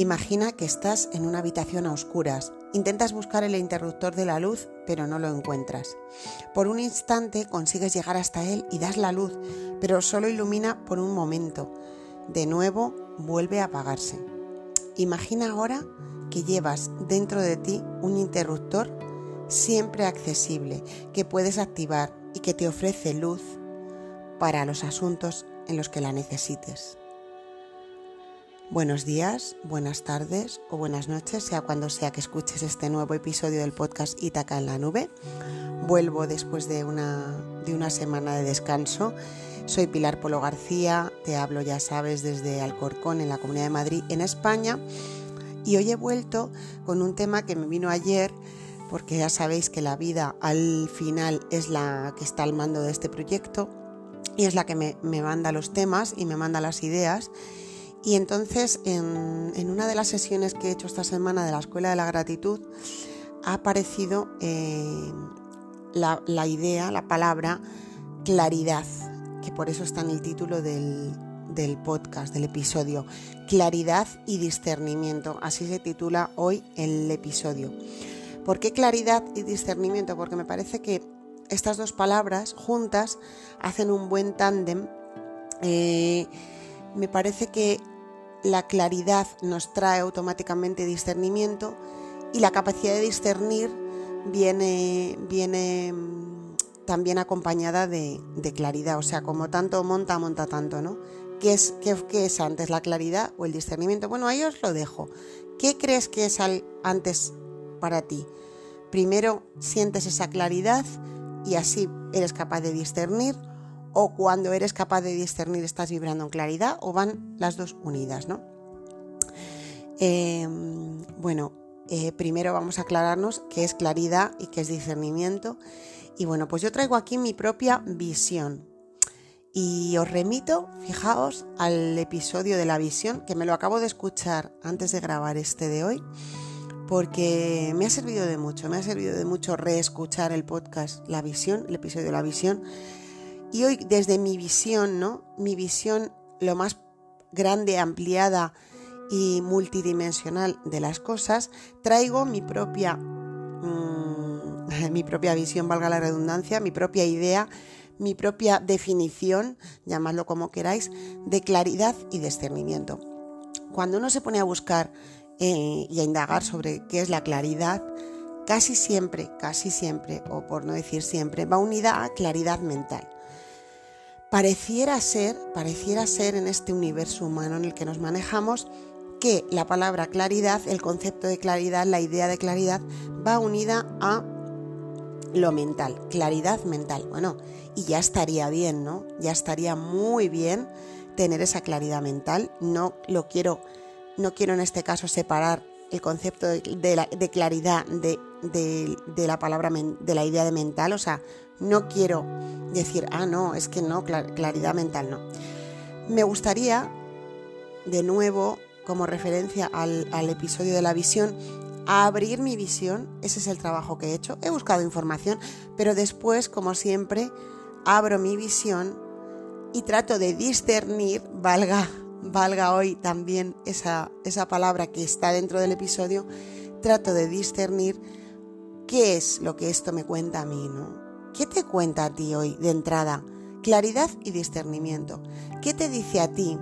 Imagina que estás en una habitación a oscuras. Intentas buscar el interruptor de la luz, pero no lo encuentras. Por un instante consigues llegar hasta él y das la luz, pero solo ilumina por un momento. De nuevo vuelve a apagarse. Imagina ahora que llevas dentro de ti un interruptor siempre accesible que puedes activar y que te ofrece luz para los asuntos en los que la necesites. Buenos días, buenas tardes o buenas noches, sea cuando sea que escuches este nuevo episodio del podcast Itaca en la nube. Vuelvo después de una, de una semana de descanso. Soy Pilar Polo García, te hablo ya sabes desde Alcorcón en la Comunidad de Madrid en España y hoy he vuelto con un tema que me vino ayer porque ya sabéis que la vida al final es la que está al mando de este proyecto y es la que me, me manda los temas y me manda las ideas y entonces en, una de las sesiones que he hecho esta semana de la Escuela de la Gratitud ha aparecido eh, la, idea, la palabra claridad, que por eso está en el título del, del podcast, del episodio. Claridad y discernimiento, así se titula hoy el episodio. ¿Por qué claridad y discernimiento? Porque me parece que estas dos palabras juntas hacen un buen tándem. Eh, me parece que la claridad nos trae automáticamente discernimiento y la capacidad de discernir viene, viene mm, también acompañada de, claridad, o sea, como tanto monta, monta tanto, ¿no? ¿Qué es, qué, es antes, la claridad o el discernimiento? Bueno, ahí os lo dejo. ¿Qué crees que es antes para ti? Primero sientes esa claridad y así eres capaz de discernir o cuando eres capaz de discernir estás vibrando en claridad o van las dos unidas, ¿no? Em, bueno, eh, primero vamos a aclararnos qué es claridad y qué es discernimiento. Y bueno, pues yo traigo aquí mi propia visión. Y os remito, fijaos, al episodio de la visión, que me lo acabo de escuchar antes de grabar este de hoy, porque me ha servido de mucho, me ha servido de mucho reescuchar el podcast La Visión, el episodio de la visión, y hoy desde mi visión, ¿no? Mi visión lo más grande, ampliada y multidimensional de las cosas, traigo mi propia mm, mi propia visión, valga la redundancia, mi propia idea, mi propia definición, llamadlo como queráis, de claridad y discernimiento. Cuando uno se pone a buscar eh, y a indagar sobre qué es la claridad, casi siempre, casi siempre, o por no decir siempre, va unida a claridad mental. Pareciera ser, pareciera ser en este universo humano en el que nos manejamos que la palabra claridad, el concepto de claridad, la idea de claridad va unida a lo mental, claridad mental. Bueno, y ya estaría bien, ¿no? Ya estaría muy bien tener esa claridad mental. No lo quiero, no quiero en este caso separar el concepto de, claridad de, de, la palabra, de la idea de mental, o sea, no quiero decir, ah, no, es que no, claridad mental no. Me gustaría, de nuevo, como referencia al, episodio de la visión, abrir mi visión, ese es el trabajo que he hecho. He buscado información, pero después, como siempre, abro mi visión y trato de discernir, valga, valga hoy también esa, esa palabra que está dentro del episodio, trato de discernir qué es lo que esto me cuenta a mí, ¿no? ¿Qué te cuenta a ti hoy de entrada? Claridad y discernimiento. ¿Qué te dice a ti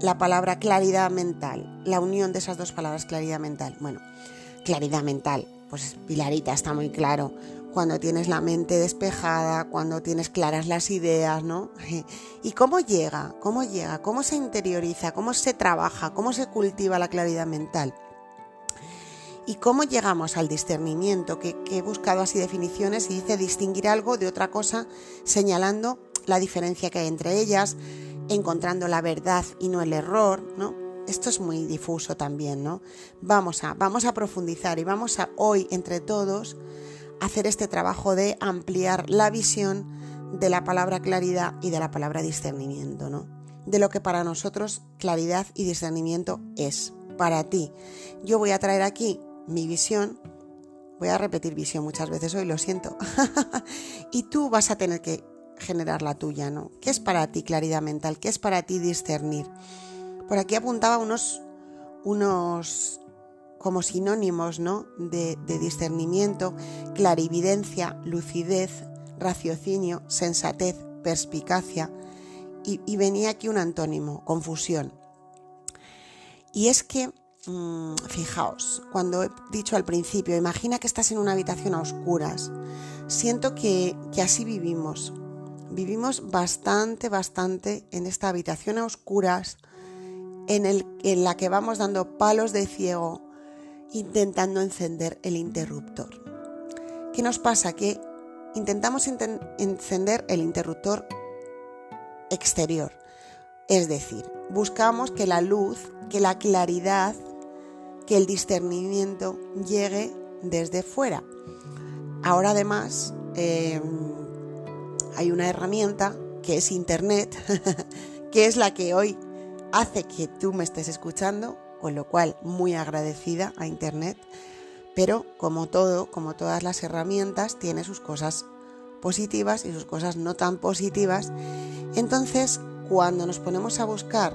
la palabra claridad mental? La unión de esas dos palabras, claridad mental. Bueno, claridad mental, pues Pilarita está muy claro. Cuando tienes la mente despejada, cuando tienes claras las ideas, ¿no? ¿Y cómo llega? ¿Cómo llega? ¿Cómo se interioriza? ¿Cómo se trabaja? ¿Cómo se cultiva la claridad mental? ¿Y cómo llegamos al discernimiento? Que, he buscado así definiciones y dice distinguir algo de otra cosa, señalando la diferencia que hay entre ellas, encontrando la verdad y no el error, ¿no? Esto es muy difuso también, ¿no? Vamos a, vamos a profundizar y vamos a hoy entre todos hacer este trabajo de ampliar la visión de la palabra claridad y de la palabra discernimiento, ¿no? De lo que para nosotros claridad y discernimiento es, para ti. Yo voy a traer aquí mi visión, voy a repetir visión muchas veces hoy, lo siento, y tú vas a tener que generar la tuya, ¿no? ¿Qué es para ti claridad mental? ¿Qué es para ti discernir? Por aquí apuntaba unos, unos como sinónimos ¿no? de, discernimiento, clarividencia, lucidez, raciocinio, sensatez, perspicacia, y, venía aquí un antónimo, confusión. Y es que, mm, fijaos, cuando he dicho al principio, imagina que estás en una habitación a oscuras, siento que, que así vivimos. Vivimos bastante, bastante en esta habitación a oscuras, en, el, en la que vamos dando palos de ciego intentando encender el interruptor. ¿Qué nos pasa? Que intentamos encender el interruptor exterior. Es decir, buscamos que la luz, que la claridad, que el discernimiento llegue desde fuera. Ahora además em, hay una herramienta que es Internet, que es la que hoy hace que tú me estés escuchando, con lo cual muy agradecida a Internet, pero como todo, como todas las herramientas, tiene sus cosas positivas y sus cosas no tan positivas. Entonces, cuando nos ponemos a buscar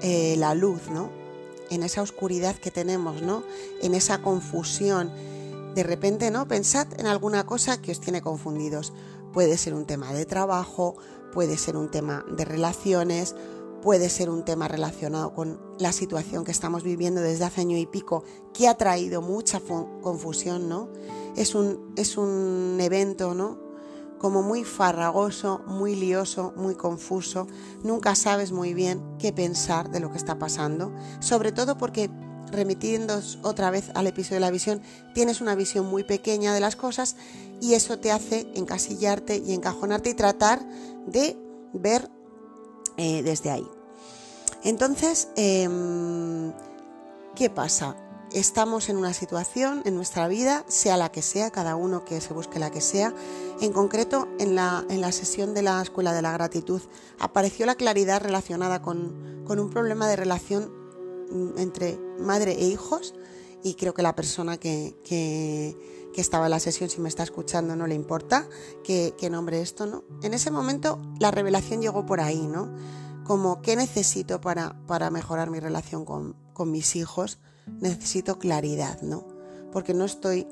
eh, la luz, ¿no? En esa oscuridad que tenemos, ¿no? En esa confusión, de repente, ¿no? Pensad en alguna cosa que os tiene confundidos. Puede ser un tema de trabajo, puede ser un tema de relaciones, puede ser un tema relacionado con la situación que estamos viviendo desde hace año y pico, que ha traído mucha confusión, ¿no? Es un, es un evento, ¿no? Como muy farragoso, muy lioso, muy confuso. Nunca sabes muy bien qué pensar de lo que está pasando, sobre todo porque remitiéndoos otra vez al episodio de la visión, tienes una visión muy pequeña de las cosas y eso te hace encasillarte y encajonarte y tratar de ver eh, desde ahí. Entonces, em, ¿qué pasa? Estamos en una situación en nuestra vida, sea la que sea, cada uno que se busque la que sea. En concreto, en la, en la sesión de la Escuela de la Gratitud apareció la claridad relacionada con, un problema de relación mm, entre madre e hijos y creo que la persona que, que, estaba en la sesión, si me está escuchando, no le importa que, que nombre esto, ¿no? En ese momento la revelación llegó por ahí, ¿no? como qué necesito para, para mejorar mi relación con, mis hijos, necesito claridad, ¿no? Porque no estoy,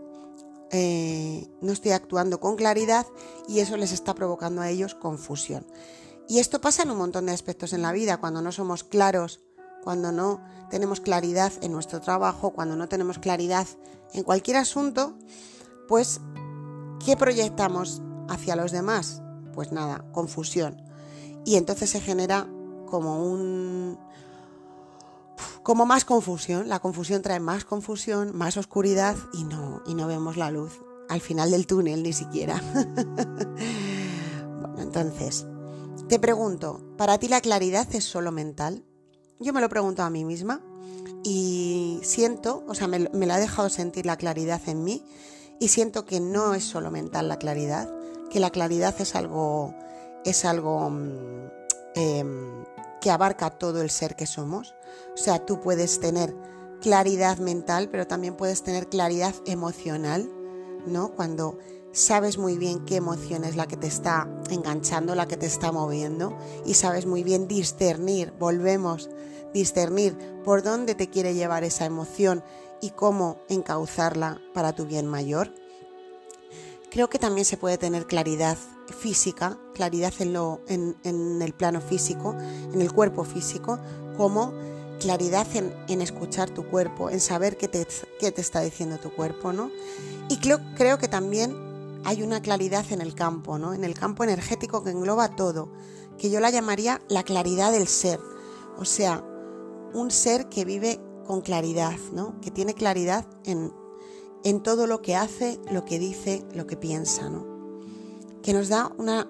eh, no estoy actuando con claridad y eso les está provocando a ellos confusión. Y esto pasa en un montón de aspectos en la vida, cuando no somos claros, cuando no tenemos claridad en nuestro trabajo, cuando no tenemos claridad en cualquier asunto, pues, ¿qué proyectamos hacia los demás? Pues nada, confusión. Y entonces se genera como un como más confusión, la confusión trae más confusión, más oscuridad y no y no vemos la luz al final del túnel ni siquiera. bueno, entonces, te pregunto, ¿para ti la claridad es solo mental? Yo me lo pregunto a mí misma y siento, o sea, me, me la ha dejado sentir la claridad en mí y siento que no es solo mental la claridad, que la claridad es algo, es algo mm, em, que abarca todo el ser que somos. O sea, tú puedes tener claridad mental, pero también puedes tener claridad emocional, ¿no? Cuando sabes muy bien qué emoción es la que te está enganchando, la que te está moviendo, y sabes muy bien discernir, volvemos, discernir por dónde te quiere llevar esa emoción y cómo encauzarla para tu bien mayor. Creo que también se puede tener claridad física, claridad en, lo, en, el plano físico, en el cuerpo físico, como claridad en, escuchar tu cuerpo, en saber qué te, qué te, está diciendo tu cuerpo, ¿no? Y creo, creo que también hay una claridad en el campo, ¿no? En el campo energético que engloba todo, que yo la llamaría la claridad del ser, o sea, un ser que vive con claridad, ¿no? Que tiene claridad en, en todo lo que hace, lo que dice, lo que piensa, ¿no? Que nos da una.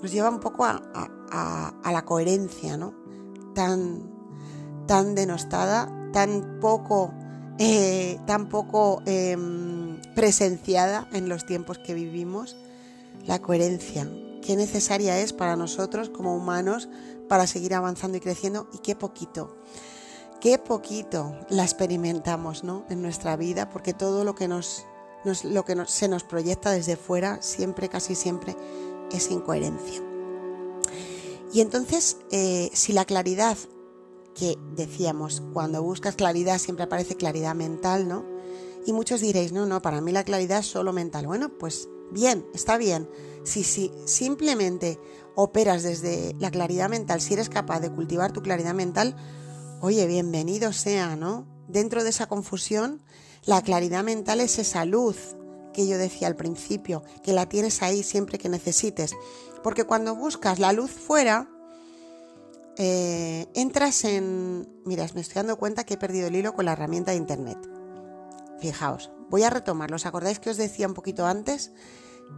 nos lleva un poco a, la coherencia, ¿no? Tan, tan denostada, tan poco, eh, em, presenciada en los tiempos que vivimos. La coherencia, qué necesaria es para nosotros como humanos para seguir avanzando y creciendo y qué poquito qué poquito la experimentamos ¿no? en nuestra vida, porque todo lo que, nos, lo que se nos proyecta desde fuera siempre, casi siempre, es incoherencia. Y entonces, eh, si la claridad que decíamos, cuando buscas claridad siempre aparece claridad mental, ¿no? Y muchos diréis, no, no, para mí la claridad es solo mental. Bueno, pues bien, está bien. Si, si simplemente operas desde la claridad mental, si eres capaz de cultivar tu claridad mental, oye, bienvenido sea, ¿no? Dentro de esa confusión, la claridad mental es esa luz que yo decía al principio, que la tienes ahí siempre que necesites. Porque cuando buscas la luz fuera, eh, entras en... Mira, me estoy dando cuenta que he perdido el hilo con la herramienta de Internet. Fijaos, voy a retomarlo. ¿Os acordáis que os decía un poquito antes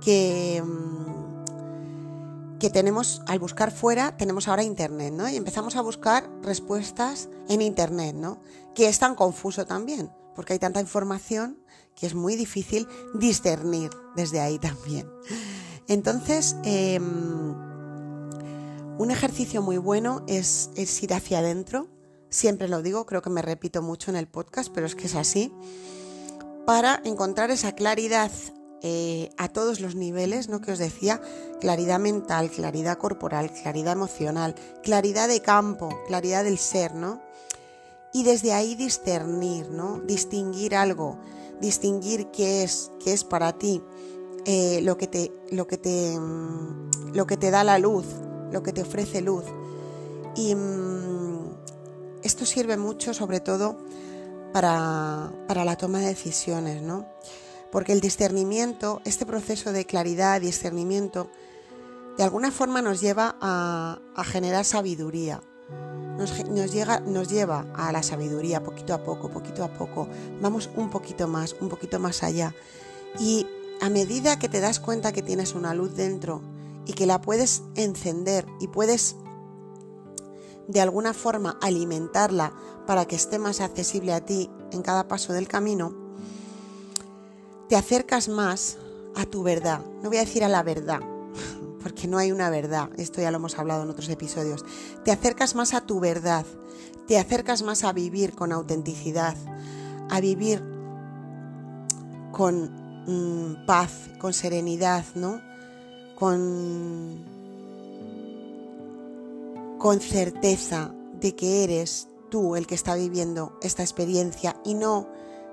que, mm, que tenemos, al buscar fuera, tenemos ahora Internet, ¿no? Y empezamos a buscar respuestas en Internet, ¿no? Que es tan confuso también, porque hay tanta información que es muy difícil discernir desde ahí también. Entonces, em, un ejercicio muy bueno es, ir hacia adentro. Siempre lo digo, creo que me repito mucho en el podcast, pero es que es así. Para encontrar esa claridad eh, a todos los niveles, ¿no? Que os decía, claridad mental, claridad corporal, claridad emocional, claridad de campo, claridad del ser, ¿no? Y desde ahí discernir, ¿no? Distinguir algo, distinguir qué es, qué es para ti eh, lo, que te, lo, que te, mm, lo que te da la luz, lo que te ofrece luz. Y mm, esto sirve mucho sobre todo para, la toma de decisiones, ¿no? Porque el discernimiento, este proceso de claridad, y discernimiento, de alguna forma nos lleva a, generar sabiduría. Nos, llega, nos lleva a la sabiduría poquito a poco, poquito a poco. Vamos un poquito más, un poquito más allá. Y a medida que te das cuenta que tienes una luz dentro y que la puedes encender y puedes de alguna forma alimentarla para que esté más accesible a ti en cada paso del camino, te acercas más a tu verdad. No voy a decir a la verdad, porque no hay una verdad, esto ya lo hemos hablado en otros episodios. Te acercas más a tu verdad, te acercas más a vivir con autenticidad, a vivir con mm, paz, con serenidad, ¿no? Con, con certeza de que eres tú el que está viviendo esta experiencia y no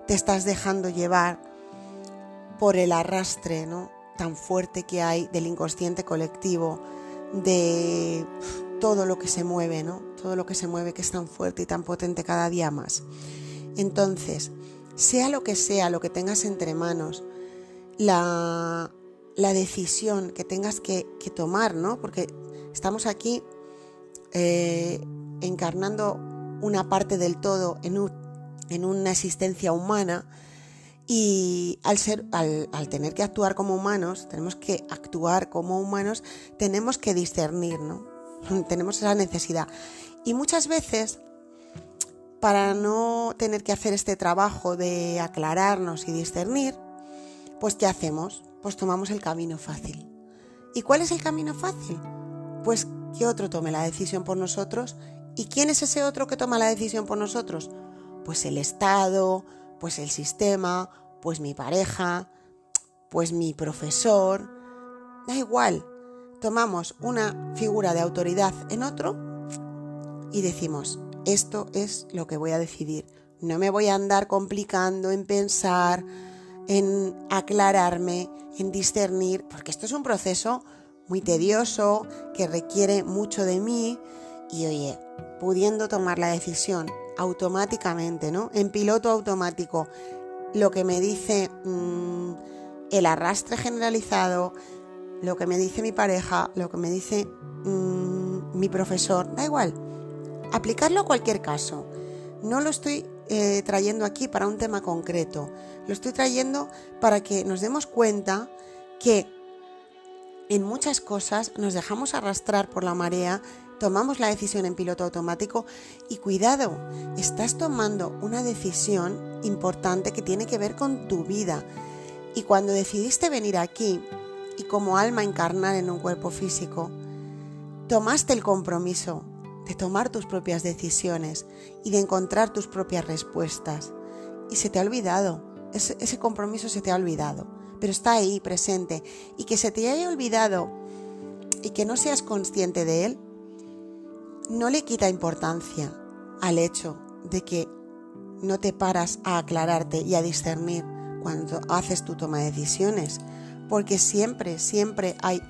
te estás dejando llevar por el arrastre ¿no? tan fuerte que hay del inconsciente colectivo, de todo lo que se mueve, ¿no? Todo lo que se mueve que es tan fuerte y tan potente cada día más. Entonces, sea lo que sea lo que tengas entre manos, la, la decisión que tengas que, tomar, ¿no? Porque estamos aquí eh, encarnando una parte del todo en, una existencia humana y al, al, tener que actuar como humanos, tenemos que actuar como humanos, tenemos que discernir, ¿no? tenemos esa necesidad. Y muchas veces, para no tener que hacer este trabajo de aclararnos y discernir, pues ¿qué hacemos? Pues tomamos el camino fácil. ¿Y cuál es el camino fácil? Pues que otro tome la decisión por nosotros. ¿Y quién es ese otro que toma la decisión por nosotros? Pues el Estado, pues el sistema, pues mi pareja, pues mi profesor. Da igual. Tomamos una figura de autoridad en otro y decimos, esto es lo que voy a decidir. No me voy a andar complicando en pensar, en aclararme, en discernir, porque esto es un proceso muy tedioso, que requiere mucho de mí y oye, pudiendo tomar la decisión automáticamente, ¿no? En piloto automático, lo que me dice mm, el arrastre generalizado, lo que me dice mi pareja, lo que me dice mm, mi profesor, da igual, aplicarlo a cualquier caso. No lo estoy eh, trayendo aquí para un tema concreto, lo estoy trayendo para que nos demos cuenta que en muchas cosas nos dejamos arrastrar por la marea, tomamos la decisión en piloto automático y cuidado, estás tomando una decisión importante que tiene que ver con tu vida. Y cuando decidiste venir aquí y como alma encarnar en un cuerpo físico, tomaste el compromiso de tomar tus propias decisiones y de encontrar tus propias respuestas. Y se te ha olvidado ese, compromiso se te ha olvidado, pero está ahí presente y que se te haya olvidado y que no seas consciente de él, no le quita importancia al hecho de que no te paras a aclararte y a discernir cuando haces tu toma de decisiones, porque siempre, siempre hay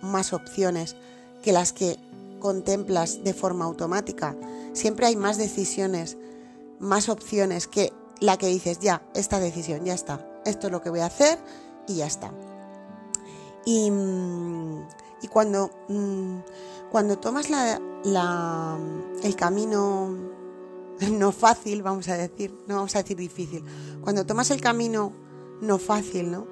más opciones que las que contemplas de forma automática. Siempre hay más decisiones, más opciones que la que dices, ya, esta decisión, ya está, esto es lo que voy a hacer y ya está. Y, y cuando, mm, cuando tomas la, el camino no fácil, vamos a decir, no vamos a decir difícil, cuando tomas el camino no fácil, ¿no?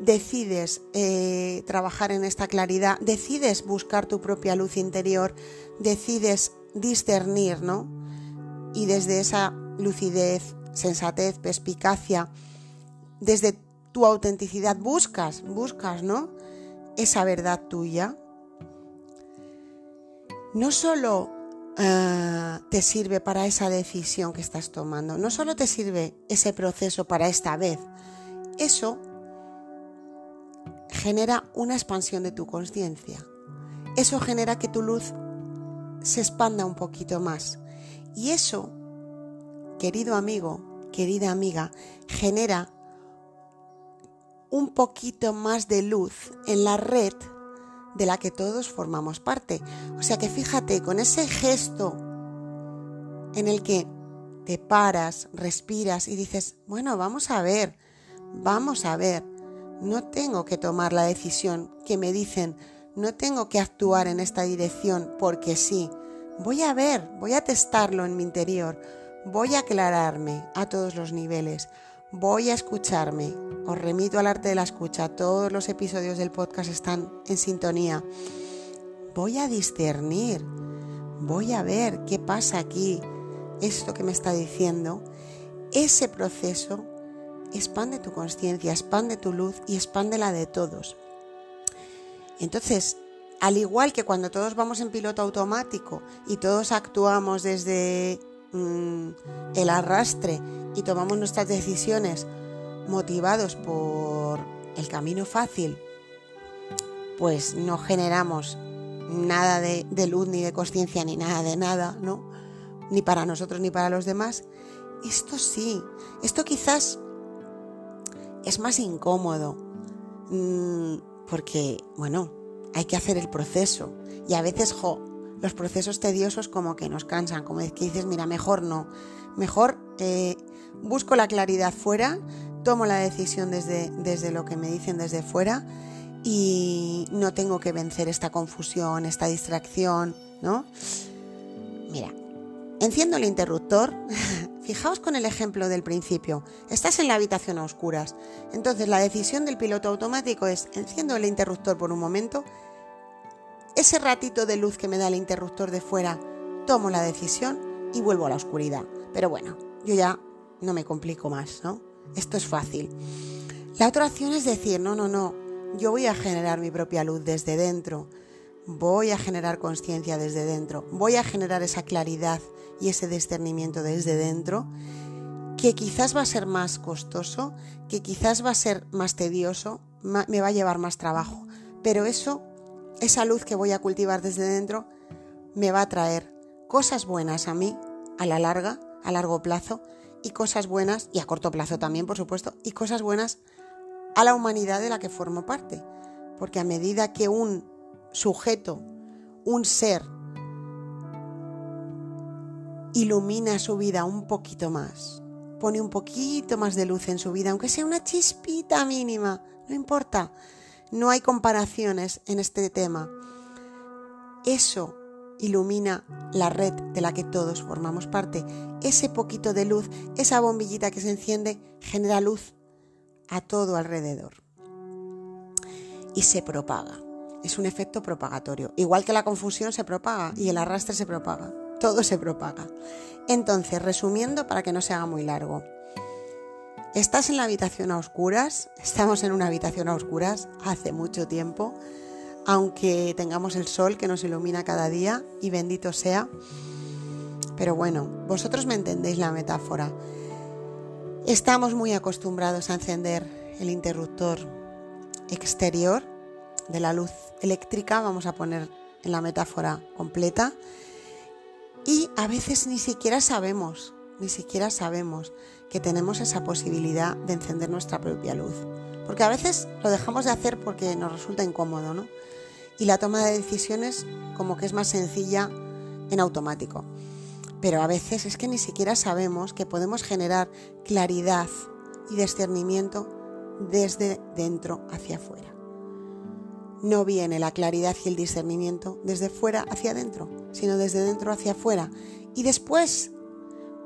Decides eh, trabajar en esta claridad, decides buscar tu propia luz interior, decides discernir, ¿no? Y desde esa lucidez, sensatez, perspicacia, desde tu autenticidad buscas, buscas, ¿no? Esa verdad tuya. No solo eh, te sirve para esa decisión que estás tomando. No solo te sirve ese proceso para esta vez, eso genera una expansión de tu conciencia. Eso genera que tu luz se expanda un poquito más. Y eso, querido amigo, querida amiga, genera un poquito más de luz en la red de la que todos formamos parte. O sea que fíjate, con ese gesto en el que te paras, respiras y dices, bueno, vamos a ver, vamos a ver, no tengo que tomar la decisión que me dicen, no tengo que actuar en esta dirección porque sí, voy a ver, voy a testarlo en mi interior, voy a aclararme a todos los niveles, voy a escucharme. Os remito al arte de la escucha. Todos los episodios del podcast están en sintonía. Voy a discernir. Voy a ver qué pasa aquí. Esto que me está diciendo. Ese proceso expande tu conciencia, expande tu luz y expande la de todos. Entonces, al igual que cuando todos vamos en piloto automático y todos actuamos desde mm, el arrastre y tomamos nuestras decisiones motivados por el camino fácil, pues no generamos nada de, luz ni de conciencia ni nada de nada, ¿no? Ni para nosotros ni para los demás. Esto sí, esto quizás es más incómodo, mm, porque, bueno, hay que hacer el proceso. Y a veces, jo, los procesos tediosos como que nos cansan, como que dices, mira, mejor no, mejor eh, busco la claridad fuera, tomo la decisión desde, desde lo que me dicen desde fuera y no tengo que vencer esta confusión, esta distracción, ¿no? Mira, enciendo el interruptor. Fijaos con el ejemplo del principio. Estás en la habitación a oscuras. Entonces la decisión del piloto automático es enciendo el interruptor por un momento. Ese ratito de luz que me da el interruptor de fuera, tomo la decisión y vuelvo a la oscuridad. Pero bueno, yo ya no me complico más, ¿no? Esto es fácil. La otra opción es decir, no, no, no, yo voy a generar mi propia luz desde dentro, voy a generar conciencia desde dentro, voy a generar esa claridad y ese discernimiento desde dentro, que quizás va a ser más costoso, que quizás va a ser más tedioso, me va a llevar más trabajo, pero eso, esa luz que voy a cultivar desde dentro, me va a traer cosas buenas a mí a la larga, a largo plazo, y cosas buenas, y a corto plazo también, por supuesto, y cosas buenas a la humanidad de la que formo parte. Porque a medida que un sujeto, un ser, ilumina su vida un poquito más, pone un poquito más de luz en su vida, aunque sea una chispita mínima, no importa, no hay comparaciones en este tema. Eso ilumina la red de la que todos formamos parte. Ese poquito de luz, esa bombillita que se enciende, genera luz a todo alrededor. Y se propaga. Es un efecto propagatorio. Igual que la confusión se propaga y el arrastre se propaga. Todo se propaga. Entonces, resumiendo para que no se haga muy largo. Estás en la habitación a oscuras, estamos en una habitación a oscuras hace mucho tiempo, aunque tengamos el sol que nos ilumina cada día y bendito sea. Pero bueno, vosotros me entendéis la metáfora. Estamos muy acostumbrados a encender el interruptor exterior de la luz eléctrica, vamos a poner en la metáfora completa, Y a veces ni siquiera sabemos, ni siquiera sabemos que tenemos esa posibilidad de encender nuestra propia luz. Porque a veces lo dejamos de hacer porque nos resulta incómodo, ¿no? Y la toma de decisiones como que es más sencilla en automático. Pero a veces es que ni siquiera sabemos que podemos generar claridad y discernimiento desde dentro hacia afuera. No viene la claridad y el discernimiento desde fuera hacia adentro, sino desde dentro hacia afuera. Y después,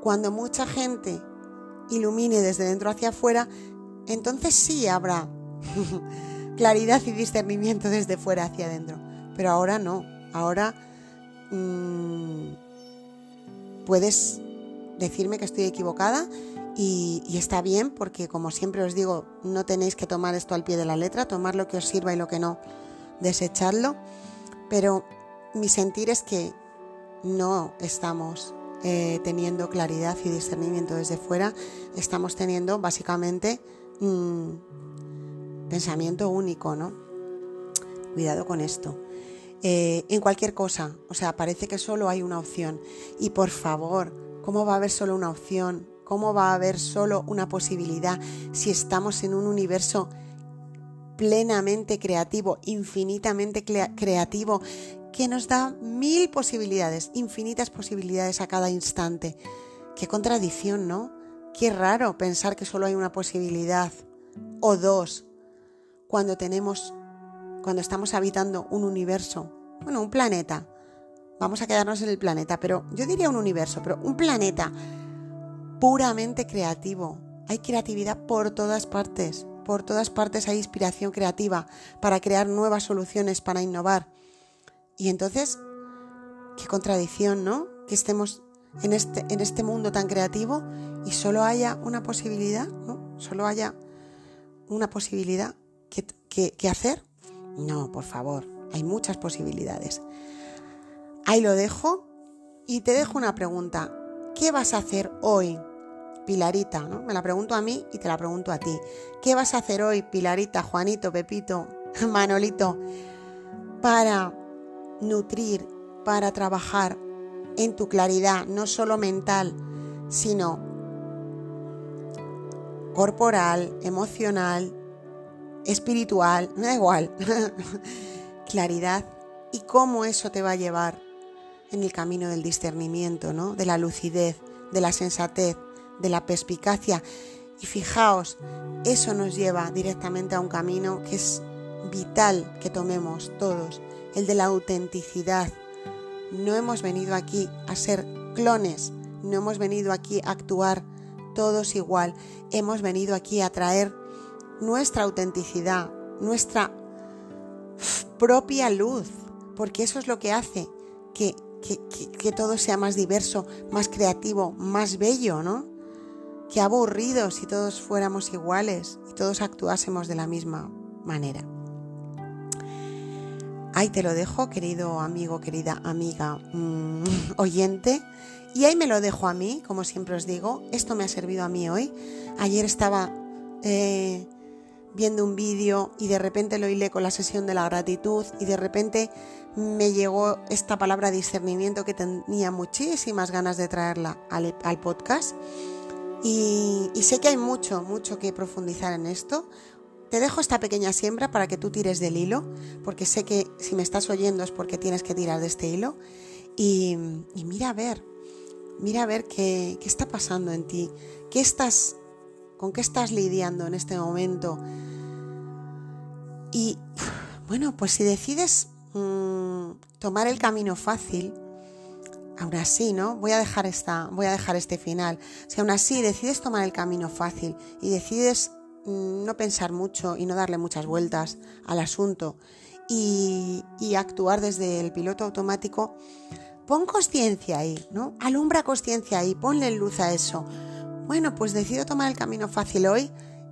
cuando mucha gente ilumine desde dentro hacia afuera, entonces sí habrá claridad y discernimiento desde fuera hacia adentro. Pero ahora no, ahora mmm, puedes decirme que estoy equivocada y, y, está bien porque como siempre os digo, no tenéis que tomar esto al pie de la letra, tomar lo que os sirva y lo que no, desecharlo. Pero mi sentir es que no estamos eh, teniendo claridad y discernimiento desde fuera, estamos teniendo básicamente mm, pensamiento único, ¿no? Cuidado con esto. Eh, en cualquier cosa, o sea, parece que solo hay una opción. Y por favor, ¿cómo va a haber solo una opción? ¿Cómo va a haber solo una posibilidad si estamos en un universo plenamente creativo, infinitamente creativo, que nos da mil posibilidades, infinitas posibilidades a cada instante. Qué contradicción, ¿no? Qué raro pensar que solo hay una posibilidad o dos cuando tenemos, cuando estamos habitando un universo, bueno, un planeta. Vamos a quedarnos en el planeta, pero yo diría un universo, pero un planeta puramente creativo. Hay creatividad por todas partes. Por todas partes hay inspiración creativa para crear nuevas soluciones, para innovar. Y entonces, qué contradicción, ¿no? Que estemos en este, en este mundo tan creativo y solo haya una posibilidad, ¿no? Solo haya una posibilidad que, que hacer. No, por favor, hay muchas posibilidades. Ahí lo dejo y te dejo una pregunta. ¿Qué vas a hacer hoy, Pilarita? ¿no? Me la pregunto a mí y te la pregunto a ti. ¿Qué vas a hacer hoy, Pilarita, Juanito, Pepito, Manolito, para nutrir, para trabajar en tu claridad, no solo mental, sino corporal, emocional, espiritual, me da igual, claridad y cómo eso te va a llevar en el camino del discernimiento, ¿no? de la lucidez, de la sensatez, de la perspicacia. Y fijaos, eso nos lleva directamente a un camino que es vital que tomemos todos, el de la autenticidad. No hemos venido aquí a ser clones, no hemos venido aquí a actuar todos igual, hemos venido aquí a traer nuestra autenticidad, nuestra propia luz, porque eso es lo que hace que, que, todo sea más diverso, más creativo, más bello, ¿no? Que aburrido si todos fuéramos iguales y todos actuásemos de la misma manera. Ahí te lo dejo, querido amigo, querida amiga mm, oyente. Y ahí me lo dejo a mí, como siempre os digo. Esto me ha servido a mí hoy. Ayer estaba eh, viendo un vídeo y de repente lo hilé con la sesión de la gratitud y de repente me llegó esta palabra discernimiento que tenía muchísimas ganas de traerla al, podcast. Y sé que hay mucho, mucho que profundizar en esto. Te dejo esta pequeña siembra para que tú tires del hilo, porque sé que si me estás oyendo es porque tienes que tirar de este hilo. Y, mira a ver, mira a ver qué, está pasando en ti, qué estás, con qué estás lidiando en este momento. Y bueno, pues si decides mm, tomar el camino fácil, aún así, ¿no? Voy a dejar esta, voy a dejar este final. Si aún así decides tomar el camino fácil y decides Mm, no pensar mucho y no darle muchas vueltas al asunto y, actuar desde el piloto automático, pon conciencia ahí, ¿no? Alumbra conciencia ahí, ponle luz a eso. Bueno, pues decido tomar el camino fácil hoy,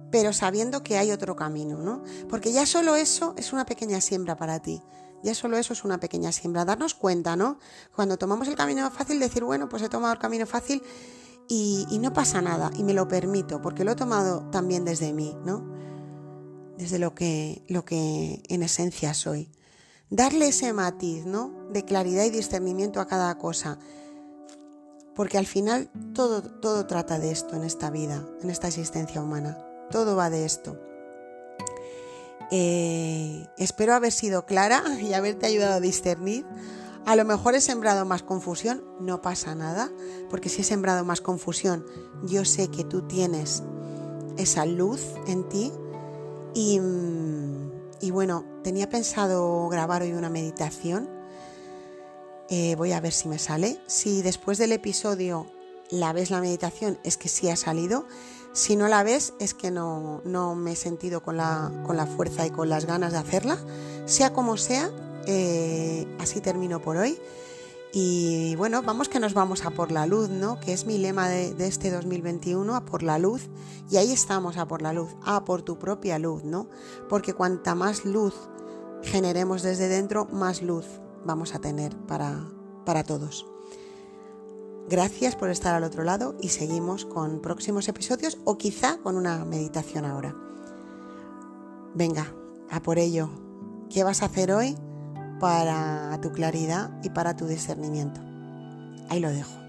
pero sabiendo que hay otro camino, ¿no? Porque ya solo eso es una pequeña siembra para ti. Ya solo eso es una pequeña siembra. Darnos cuenta, ¿no? Cuando tomamos el camino fácil, decir, bueno, pues he tomado el camino fácil y, no pasa nada y me lo permito porque lo he tomado también desde mí, ¿no? Desde lo que, lo que en esencia soy. Darle ese matiz, ¿no? De claridad y discernimiento a cada cosa. porque al final todo, todo trata de esto en esta vida, en esta existencia humana. Todo va de esto. Eh, espero haber sido clara y haberte ayudado a discernir. A lo mejor he sembrado más confusión, no pasa nada, porque si he sembrado más confusión, yo sé que tú tienes esa luz en ti. Y, bueno, tenía pensado grabar hoy una meditación eh, voy a ver si me sale. Si después del episodio la ves la meditación, es que sí ha salido. Si no la ves, es que no, me he sentido con la, con la, fuerza y con las ganas de hacerla. Sea como sea, eh, así termino por hoy. Y bueno, vamos que nos vamos a por la luz, ¿no? Que es mi lema de, de, este 2021, a por la luz. Y ahí estamos, a por la luz, a por tu propia luz, ¿no? Porque cuanta más luz generemos desde dentro, más luz vamos a tener para, para todos. Gracias por estar al otro lado y seguimos con próximos episodios o quizá con una meditación ahora. Venga, a por ello. ¿Qué vas a hacer hoy para tu claridad y para tu discernimiento? Ahí lo dejo.